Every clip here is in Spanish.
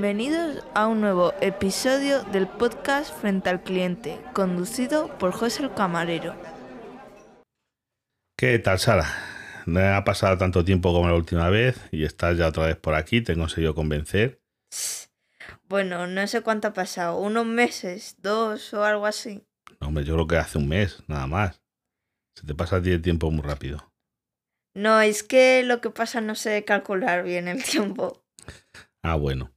Bienvenidos a un nuevo episodio del podcast Frente al Cliente, conducido por José el Camarero. ¿Qué tal, Sara? No ha pasado tanto tiempo como la última vez y estás ya otra vez por aquí, te he conseguido convencer. Bueno, no sé cuánto ha pasado, unos meses, dos o algo así. No, hombre, yo creo que hace un mes, nada más. Se te pasa a ti el tiempo muy rápido. No, es que lo que pasa no sé calcular bien el tiempo. Ah, bueno.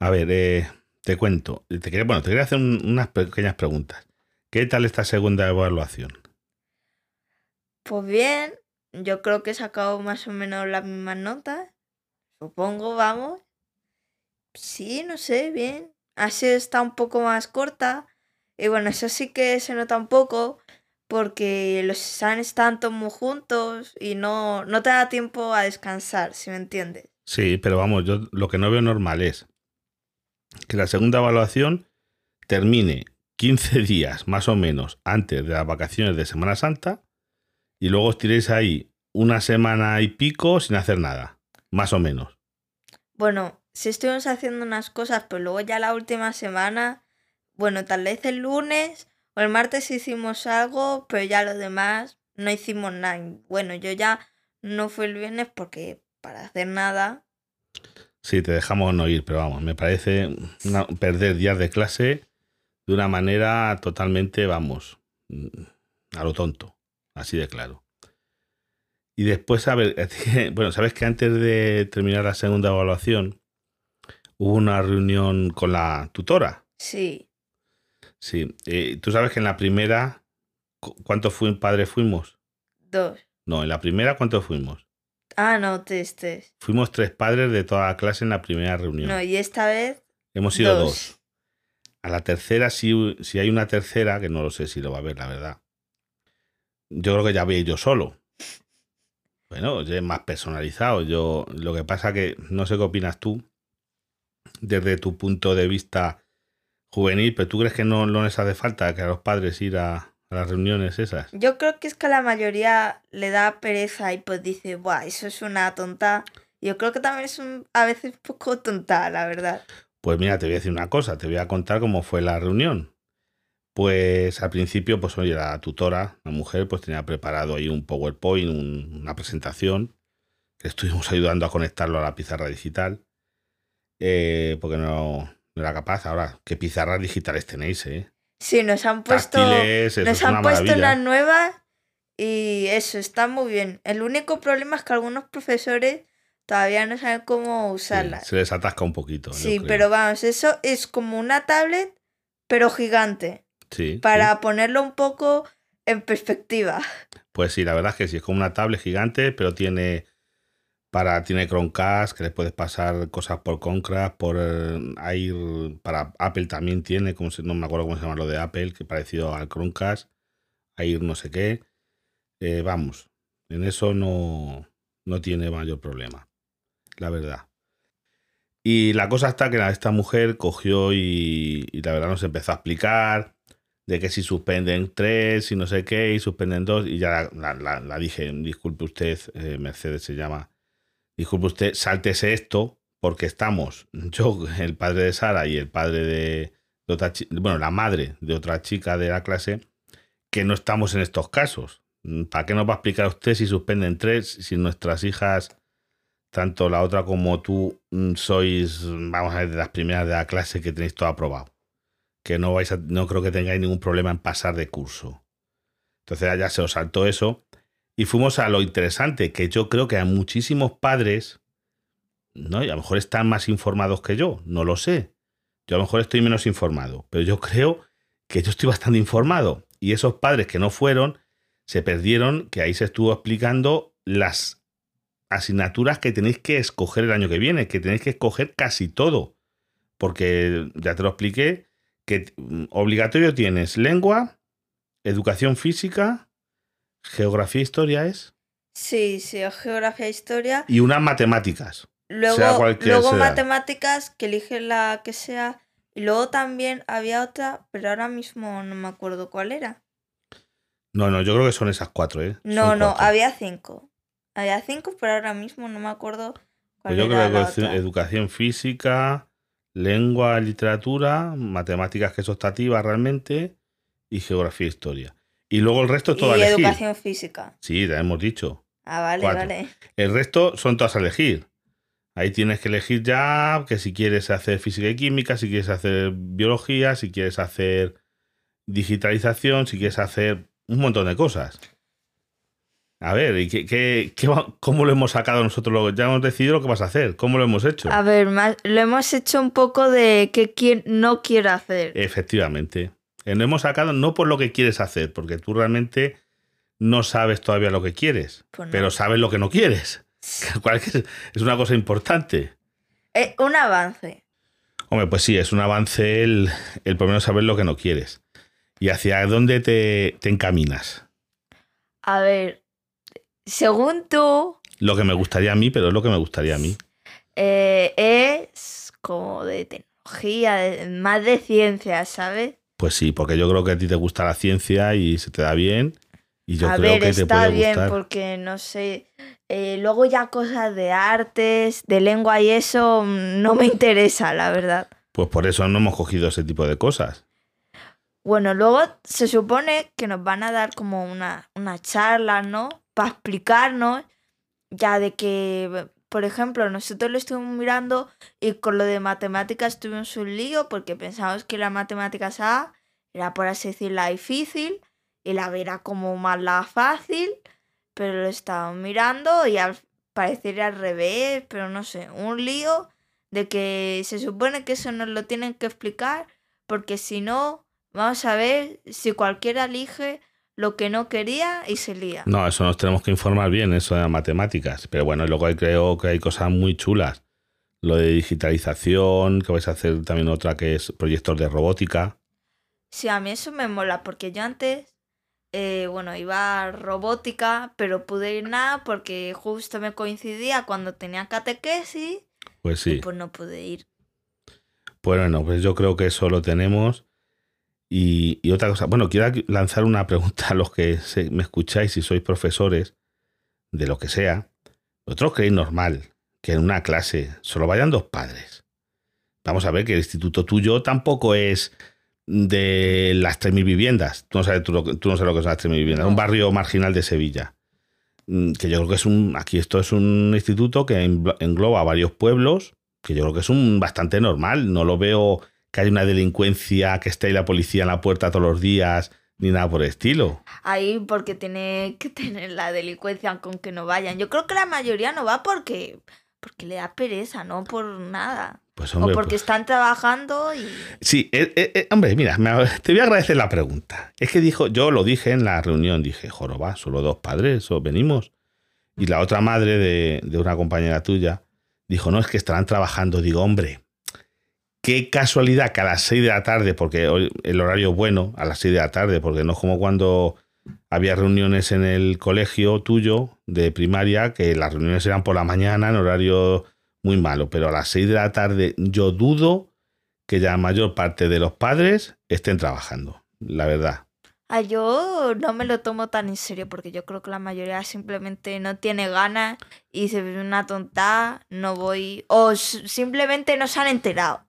A ver, eh, te cuento. Te quería, bueno, te quería hacer un- unas pequeñas preguntas. ¿Qué tal esta segunda evaluación? Pues bien, yo creo que he sacado más o menos las mismas notas. Supongo, vamos. Sí, no sé, bien. Así está un poco más corta. Y bueno, eso sí que se nota un poco porque los exámenes están todos muy juntos y no, no te da tiempo a descansar, si me entiendes. Sí, pero vamos, yo lo que no veo normal es que la segunda evaluación termine 15 días más o menos antes de las vacaciones de Semana Santa y luego os tiréis ahí una semana y pico sin hacer nada, más o menos. Bueno, sí estuvimos haciendo unas cosas, pero luego ya la última semana, bueno, tal vez el lunes o el martes hicimos algo, pero ya lo demás no hicimos nada. Bueno, yo ya no fui el viernes porque para hacer nada, Sí, te dejamos no ir, pero vamos, me parece una- perder días de clase de una manera totalmente, vamos, mm, a lo tonto, así de claro. Y después, a ver, bueno, sabes que antes de terminar la segunda evaluación hubo una reunión con la tutora. sí, Sí, eh, tú sabes que en la primera, cu- ¿cuántos padres fuimos? dos. No, en la primera, ¿cuántos fuimos? Ah, no, testes. Fuimos tres padres de toda la clase en la primera reunión. No, y esta vez Hemos sido dos. dos. A la tercera, si, si hay una tercera, que no lo sé si lo va a ver, la verdad. Yo creo que ya voy yo solo. Bueno, es más personalizado. Yo, lo que pasa que no sé qué opinas tú desde tu punto de vista juvenil, pero tú crees que no, no les hace falta que a los padres ir a, a las reuniones esas. Yo creo que es que a la mayoría le da pereza y pues dice, Buah, eso es una tonta. Yo creo que también es un, a veces un poco tonta, la verdad. Pues mira, te voy a decir una cosa, te voy a contar cómo fue la reunión. Pues al principio, pues oye, la tutora, la mujer, pues tenía preparado ahí un PowerPoint, un- una presentación, que estuvimos ayudando a conectarlo a la pizarra digital, eh, porque no, no era capaz. Ahora, ¿qué pizarras digitales tenéis, eh? Sí, nos han puesto, Táctiles, nos una han puesto unas nuevas y eso está muy bien. El único problema es que algunos profesores todavía no saben cómo Sí, usarlas. se les atasca un poquito. Sí, pero vamos, eso es como una tablet, pero gigante, Sí, sí. para ponerlo un poco en perspectiva. Pues sí, la verdad es que sí, es como una tablet gigante, pero tiene para tiene Chromecast, que le puedes pasar cosas por Chromecast, por eh, Air, para Apple también tiene, como no me acuerdo cómo se llama lo de Apple, que parecido al Chromecast, Air no sé qué. Eh, vamos, en eso no, no tiene mayor problema, la verdad. Y la cosa está que esta mujer cogió y, la verdad nos empezó a explicar de que si suspenden tres y no sé qué, y suspenden dos, y ya la dije, disculpe usted, eh, Mercedes se llama, disculpe usted, sáltese esto, porque estamos, yo, el padre de Sara y el padre de, de otra bueno, la madre de otra chica de la clase, que no estamos en estos casos. ¿Para qué nos va a explicar usted si suspenden tres, si nuestras hijas, tanto la otra como tú, mm, sois, vamos a ver, de las primeras de la clase que tenéis todo aprobado? que no vais a, no creo que tengáis ningún problema en pasar de curso. Entonces ya se os saltó eso. Y fuimos a lo interesante, que yo creo que hay muchísimos padres, ¿no? Y a lo mejor están más informados que yo, no lo sé. Yo a lo mejor estoy menos informado, pero yo creo que yo estoy bastante informado. Y esos padres que no fueron, se perdieron, que ahí se estuvo explicando las asignaturas que tenéis que escoger el año que viene, que tenéis que escoger casi todo. Porque ya te lo expliqué, que mm, obligatorio tienes lengua, educación física, geografía, historia es, Sí, sí, geografía e historia. y unas matemáticas. Luego, cualquier luego sea. matemáticas, que elige la que sea. Y luego también había otra, pero ahora mismo no me acuerdo cuál era. No, no, yo creo que son esas cuatro, ¿eh? No, Son no, cuatro. había cinco. Había cinco, pero ahora mismo no me acuerdo cuál Pues yo era creo que la otra. educación física, lengua, literatura, matemáticas que es optativa realmente y geografía e historia. Y luego el resto es todo a y elegir. educación física. Sí, ya hemos dicho. Ah, vale, Cuatro. vale. El resto son todas a elegir. Ahí tienes que elegir ya que si quieres hacer física y química, si quieres hacer biología, si quieres hacer digitalización, si quieres hacer un montón de cosas. A ver, ¿y qué, qué- ¿cómo lo hemos sacado nosotros? Ya hemos decidido lo que vas a hacer. ¿Cómo lo hemos hecho? A ver, más- lo hemos hecho un poco de que quien no quiere hacer. Efectivamente. Eh, Lo hemos sacado no por lo que quieres hacer, porque tú realmente no sabes todavía lo que quieres, Pues no. pero sabes lo que no quieres. Es- es una cosa importante. Eh, un avance. Hombre, pues sí, es un avance el, el por menos saber lo que no quieres. ¿Y hacia dónde te, te encaminas? A ver, según tú, Lo que me gustaría a mí, pero es lo que me gustaría a mí. eh, es como de tecnología, más de ciencia, ¿sabes? Pues sí, porque yo creo que a ti te gusta la ciencia y se te da bien. Y yo a creo ver, que te está puede bien gustar. porque no sé. eh, luego ya cosas de artes, de lengua y eso mm, no me interesa, la verdad. Pues por eso no hemos cogido ese tipo de cosas. Bueno, luego se supone que nos van a dar como una, una charla, ¿no? Para explicarnos ya de que, por ejemplo, nosotros lo estuvimos mirando y con lo de matemáticas tuvimos un lío porque pensábamos que la matemáticas A era, por así decir, la difícil y la B como más la fácil, pero lo estábamos mirando y al parecer al revés, pero no sé, un lío de que se supone que eso nos lo tienen que explicar porque si no, vamos a ver si cualquiera elige lo que no quería y se lía. No, eso nos tenemos que informar bien, eso de las matemáticas. Pero bueno, luego hay- creo que hay cosas muy chulas. Lo de digitalización, que vais a hacer también otra que es proyectos de robótica. Sí, a mí eso me mola, porque yo antes, eh, bueno, iba a robótica, pero pude ir nada porque justo me coincidía cuando tenía catequesis Pues y sí. pues no pude ir. Pues bueno, pues yo creo que eso lo tenemos. Y, y otra cosa, bueno, quiero lanzar una pregunta a los que se- me escucháis si sois profesores de lo que sea. ¿Vosotros creéis normal que en una clase solo vayan dos padres? Vamos a ver que el instituto tuyo tampoco es de las 3.000 viviendas. Tú no sabes, tú lo que- tú no sabes lo que son las 3.000 viviendas. No. Un barrio marginal de Sevilla. Mm, Que yo creo que es un. Aquí esto es un instituto que englo- engloba varios pueblos que yo creo que es un bastante normal. No lo veo que haya una delincuencia, que esté ahí la policía en la puerta todos los días, ni nada por el estilo. Ahí porque tiene que tener la delincuencia con que no vayan. Yo creo que la mayoría no va porque, porque le da pereza, no por nada. Pues o porque pues- están trabajando y... sí, eh, eh, eh, hombre, mira, me- te voy a agradecer la pregunta. Es que dijo, yo lo dije en la reunión, dije, joroba, solo dos padres, o venimos. Y la otra madre de, de una compañera tuya dijo, no, es que estarán trabajando. Digo, hombre, qué casualidad que a las 6 de la tarde, porque hoy el horario es bueno, a las 6 de la tarde, porque no es como cuando había reuniones en el colegio tuyo de primaria, que las reuniones eran por la mañana en horario muy malo, pero a las 6 de la tarde yo dudo que ya la mayor parte de los padres estén trabajando, la verdad. Yo no me lo tomo tan en serio porque yo creo que la mayoría simplemente no tiene ganas y se ve una tonta, no voy... O simplemente no se han enterado.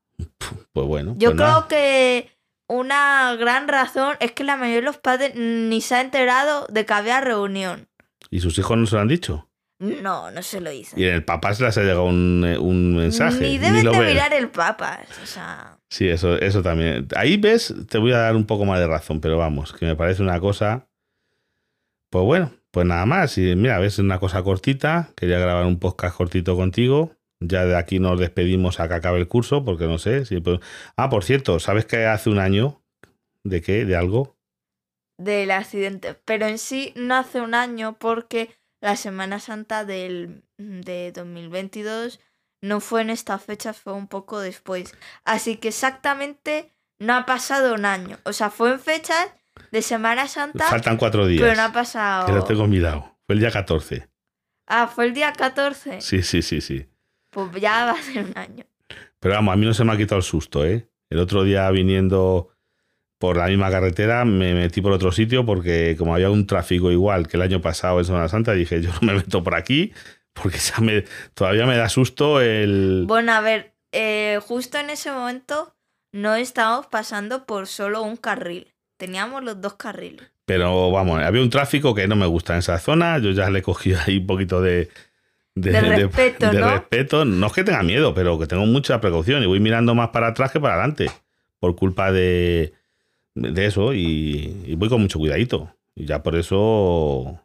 Pues bueno. Yo pues creo nada. que una gran razón es que la mayoría de los padres ni se ha enterado de que había reunión. ¿Y sus hijos no se lo han dicho? No, no se lo hizo. Y en el papá se les ha llegado un, eh, un mensaje. Ni deben de mirar el papa. O sea, Sí, eso, eso también. Ahí ves, te voy a dar un poco más de razón, pero vamos, que me parece una cosa. Pues bueno, pues nada más. Y mira, ves, es una cosa cortita. Quería grabar un podcast cortito contigo. Ya de aquí nos despedimos a que acabe el curso, porque no sé si. Ah, por cierto, ¿sabes que hace un año? ¿De qué? ¿De algo? del accidente. Pero en sí no hace un año porque la Semana Santa del, de 2022 no fue en esta fecha, fue un poco después. Así que exactamente no ha pasado un año. O sea, fue en fechas de Semana Santa, Faltan cuatro días. pero no ha Que lo pasado... tengo mirado. Fue el día 14. Ah, fue el día 14. Sí, sí, sí, sí. Pues ya va a ser un año. Pero vamos, a mí no se me ha quitado el susto, ¿eh? El otro día viniendo por la misma carretera me metí por otro sitio porque como había un tráfico igual que el año pasado en Semana Santa, dije yo no me meto por aquí porque ya me, todavía me da susto el... Bueno, a ver, eh, justo en ese momento no estábamos pasando por solo un carril. Teníamos los dos carriles. Pero vamos, había un tráfico que no me gusta en esa zona. Yo ya le he cogido ahí un poquito de, de, De respeto, de ¿no? respeto. No es que tenga miedo, pero que tengo mucha precaución y voy mirando más para atrás que para adelante. Por culpa de, de eso y, y voy con mucho cuidadito. Y ya por eso.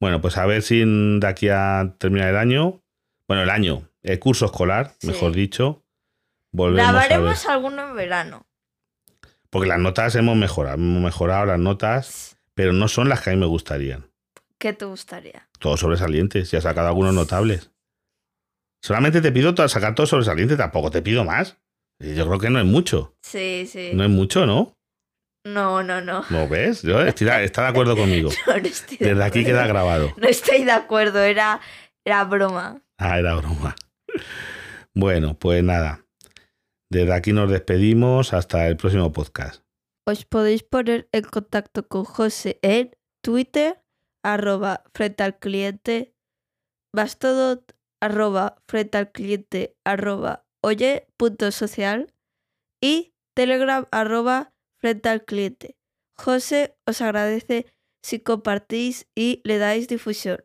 Bueno, pues a ver si de aquí a terminar el año. Bueno, el año, el curso escolar, Sí. mejor dicho. Volvemos. Grabaremos alguno en verano. Porque las notas hemos mejorado. Hemos mejorado las notas, pero no son las que a mí me gustarían. ¿Qué te gustaría? Todos sobresalientes. Y has sacado algunos notables. Solamente te pido sacar todos sobresalientes, tampoco te pido más. Yo creo que no es mucho. Sí, sí. No es mucho, ¿no? No, no, no. ¿No ves? Yo estoy está de acuerdo conmigo. No, no estoy de Desde aquí acuerdo. queda grabado. No estoy de acuerdo, era, era broma. Ah, era broma. Bueno, pues nada. Desde aquí nos despedimos. Hasta el próximo podcast. Os podéis poner en contacto con José en Twitter, arroba frente al cliente, Mastodon, arroba frente al cliente, arroba oye punto social y Telegram, arroba frente al cliente. José os agradece si compartís y le dais difusión.